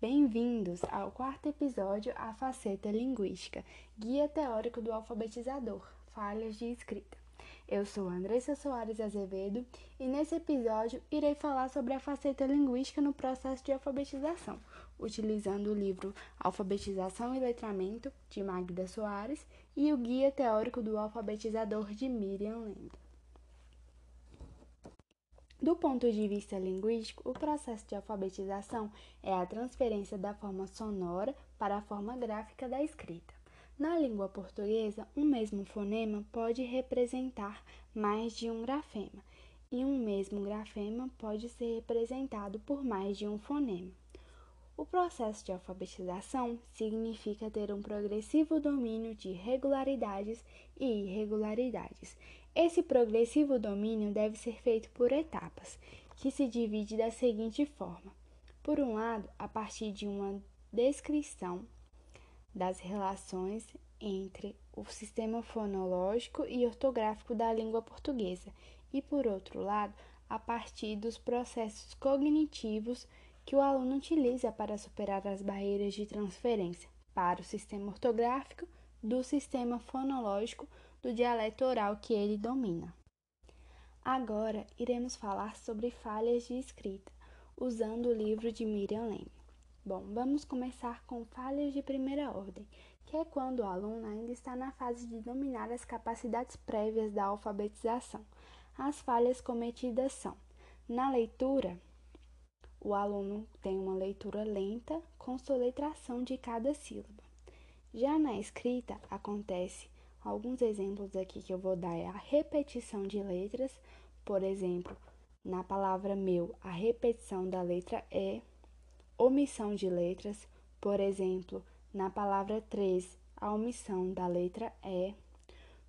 Bem-vindos ao quarto episódio A Faceta Linguística, Guia Teórico do Alfabetizador, Falhas de Escrita. Eu sou Andressa Soares Azevedo e nesse episódio irei falar sobre a faceta linguística no processo de alfabetização, utilizando o livro Alfabetização e Letramento, de Magda Soares, e o Guia Teórico do Alfabetizador, de Miriam Lenda. Do ponto de vista linguístico, o processo de alfabetização é a transferência da forma sonora para a forma gráfica da escrita. Na língua portuguesa, um mesmo fonema pode representar mais de um grafema, e um mesmo grafema pode ser representado por mais de um fonema. O processo de alfabetização significa ter um progressivo domínio de regularidades e irregularidades. Esse progressivo domínio deve ser feito por etapas, que se divide da seguinte forma: por um lado, a partir de uma descrição das relações entre o sistema fonológico e ortográfico da língua portuguesa, e por outro lado, a partir dos processos cognitivos que o aluno utiliza para superar as barreiras de transferência para o sistema ortográfico do sistema fonológico do dialeto oral que ele domina. Agora iremos falar sobre falhas de escrita, usando o livro de Miriam Leme. Bom, vamos começar com falhas de primeira ordem, que é quando o aluno ainda está na fase de dominar as capacidades prévias da alfabetização. As falhas cometidas são: na leitura, o aluno tem uma leitura lenta com soletração de cada sílaba. Já na escrita, acontece alguns exemplos aqui que eu vou dar. É a repetição de letras, por exemplo, na palavra meu, a repetição da letra E, omissão de letras, por exemplo, na palavra três, a omissão da letra E,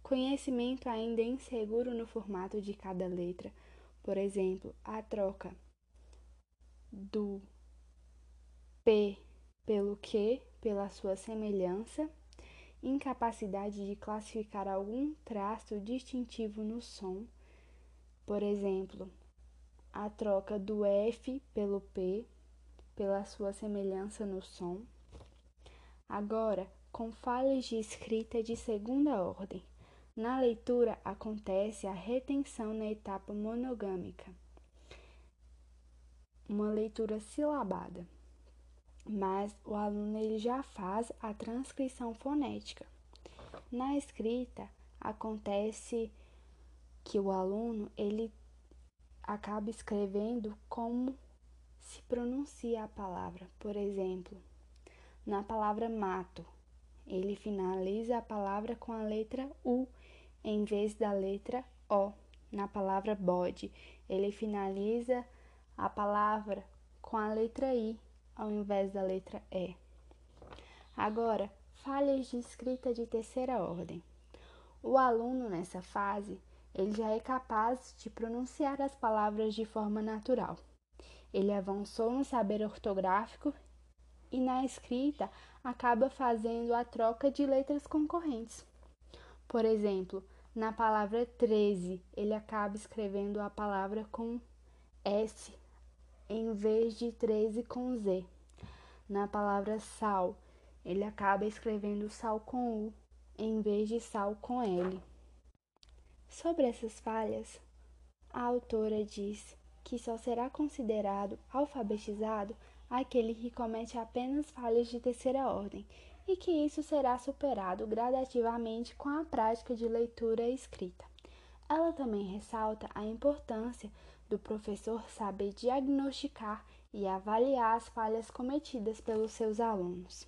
conhecimento ainda inseguro no formato de cada letra, por exemplo, a troca do P pelo Q, pela sua semelhança, incapacidade de classificar algum traço distintivo no som, por exemplo, a troca do F pelo P, pela sua semelhança no som. Agora, com falhas de escrita de segunda ordem. Na leitura acontece a retenção na etapa monogâmica uma leitura silabada, mas o aluno ele já faz a transcrição fonética. Na escrita acontece que o aluno ele acaba escrevendo como se pronuncia a palavra. Por exemplo, na palavra mato, ele finaliza a palavra com a letra U em vez da letra O. Na palavra bode, ele finaliza a palavra com a letra I ao invés da letra E. Agora, falhas de escrita de terceira ordem. O aluno nessa fase, ele já é capaz de pronunciar as palavras de forma natural. Ele avançou no saber ortográfico e na escrita acaba fazendo a troca de letras concorrentes. Por exemplo, na palavra 13, ele acaba escrevendo a palavra com S em vez de 13 com Z. Na palavra sal, ele acaba escrevendo sal com U em vez de sal com L. Sobre essas falhas, a autora diz que só será considerado alfabetizado aquele que comete apenas falhas de terceira ordem e que isso será superado gradativamente com a prática de leitura e escrita. Ela também ressalta a importância do professor saber diagnosticar e avaliar as falhas cometidas pelos seus alunos.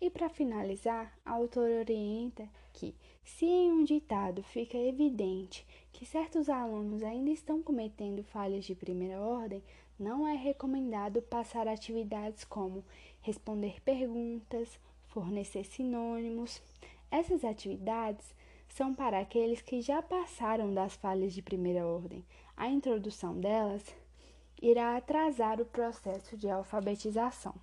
E para finalizar, a autora orienta que, se em um ditado fica evidente que certos alunos ainda estão cometendo falhas de primeira ordem, não é recomendado passar atividades como responder perguntas, fornecer sinônimos. Essas atividades são para aqueles que já passaram das falhas de primeira ordem. A introdução delas irá atrasar o processo de alfabetização.